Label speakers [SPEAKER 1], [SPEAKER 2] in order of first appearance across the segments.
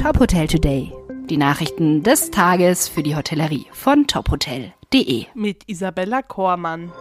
[SPEAKER 1] Top Hotel Today. Die Nachrichten des Tages für die Hotellerie von tophotel.de.
[SPEAKER 2] Mit Isabella Kormann.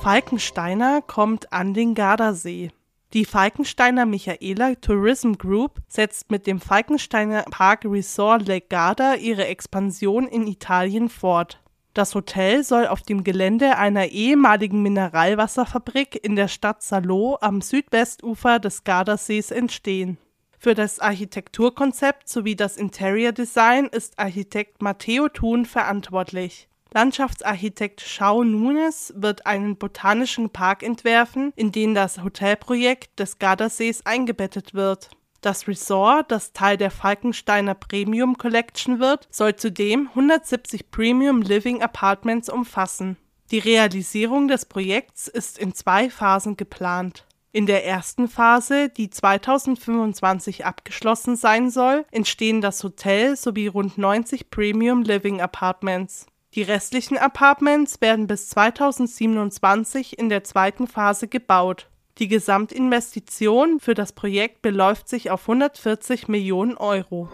[SPEAKER 2] Falkensteiner kommt an den Gardasee. Die Falkensteiner Michaela Tourism Group setzt mit dem Falkensteiner Park Resort Lake Garda ihre Expansion in Italien fort. Das Hotel soll auf dem Gelände einer ehemaligen Mineralwasserfabrik in der Stadt Salò am Südwestufer des Gardasees entstehen. Für das Architekturkonzept sowie das Interior Design ist Architekt Matteo Thun verantwortlich. Landschaftsarchitekt Schau Nunes wird einen botanischen Park entwerfen, in den das Hotelprojekt des Gardasees eingebettet wird. Das Resort, das Teil der Falkensteiner Premium Collection wird, soll zudem 170 Premium Living Apartments umfassen. Die Realisierung des Projekts ist in zwei Phasen geplant. In der ersten Phase, die 2025 abgeschlossen sein soll, entstehen das Hotel sowie rund 90 Premium Living Apartments. Die restlichen Apartments werden bis 2027 in der zweiten Phase gebaut. Die Gesamtinvestition für das Projekt beläuft sich auf 140 Millionen Euro.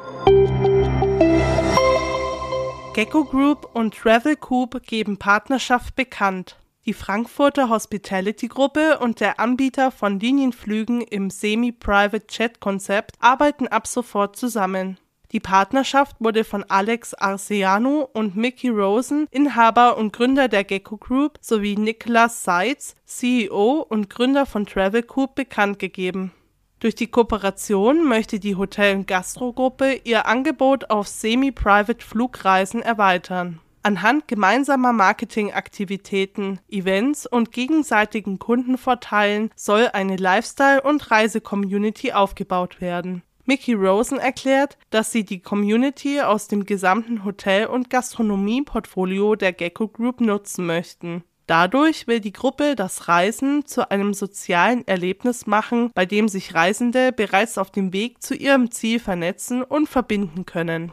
[SPEAKER 2] Gecko Group und Travel Coop geben Partnerschaft bekannt. Die Frankfurter Hospitality Gruppe und der Anbieter von Linienflügen im Semi-Private Jet Konzept arbeiten ab sofort zusammen. Die Partnerschaft wurde von Alex Arceanu und Mickey Rosen, Inhaber und Gründer der Gecko Group, sowie Nicholas Seitz, CEO und Gründer von Travel Coop, bekannt gegeben. Durch die Kooperation möchte die Hotel- und Gastrogruppe ihr Angebot auf semi-private Flugreisen erweitern. Anhand gemeinsamer Marketingaktivitäten, Events und gegenseitigen Kundenvorteilen soll eine Lifestyle- und Reise-Community aufgebaut werden. Mickey Rosen erklärt, dass sie die Community aus dem gesamten Hotel- und Gastronomie-Portfolio der Gecko Group nutzen möchten. Dadurch will die Gruppe das Reisen zu einem sozialen Erlebnis machen, bei dem sich Reisende bereits auf dem Weg zu ihrem Ziel vernetzen und verbinden können.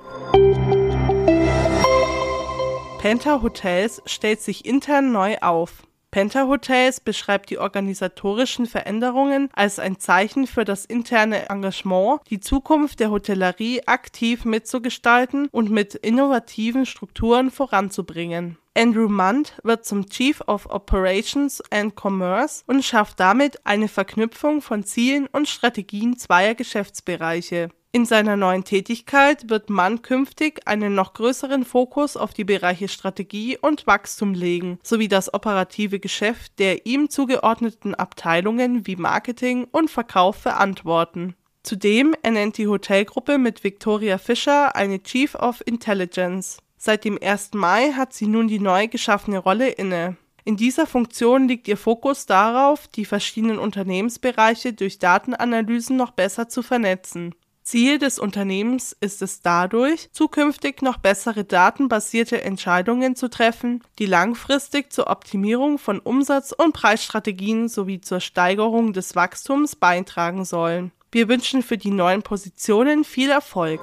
[SPEAKER 2] Penta Hotels stellt sich intern neu auf. Penta Hotels beschreibt die organisatorischen Veränderungen als ein Zeichen für das interne Engagement, die Zukunft der Hotellerie aktiv mitzugestalten und mit innovativen Strukturen voranzubringen. Andrew Munt wird zum Chief of Operations and Commerce und schafft damit eine Verknüpfung von Zielen und Strategien zweier Geschäftsbereiche. In seiner neuen Tätigkeit wird Mann künftig einen noch größeren Fokus auf die Bereiche Strategie und Wachstum legen, sowie das operative Geschäft der ihm zugeordneten Abteilungen wie Marketing und Verkauf verantworten. Zudem ernennt die Hotelgruppe mit Victoria Fischer eine Chief of Intelligence. Seit dem 1. Mai hat sie nun die neu geschaffene Rolle inne. In dieser Funktion liegt ihr Fokus darauf, die verschiedenen Unternehmensbereiche durch Datenanalysen noch besser zu vernetzen. Ziel des Unternehmens ist es dadurch, zukünftig noch bessere datenbasierte Entscheidungen zu treffen, die langfristig zur Optimierung von Umsatz- und Preisstrategien sowie zur Steigerung des Wachstums beitragen sollen. Wir wünschen für die neuen Positionen viel Erfolg.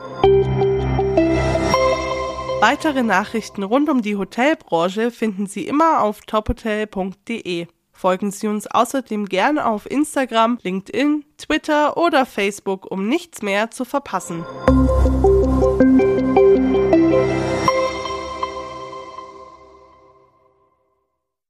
[SPEAKER 2] Weitere Nachrichten rund um die Hotelbranche finden Sie immer auf tophotel.de. Folgen Sie uns außerdem gerne auf Instagram, LinkedIn, Twitter oder Facebook, um nichts mehr zu verpassen.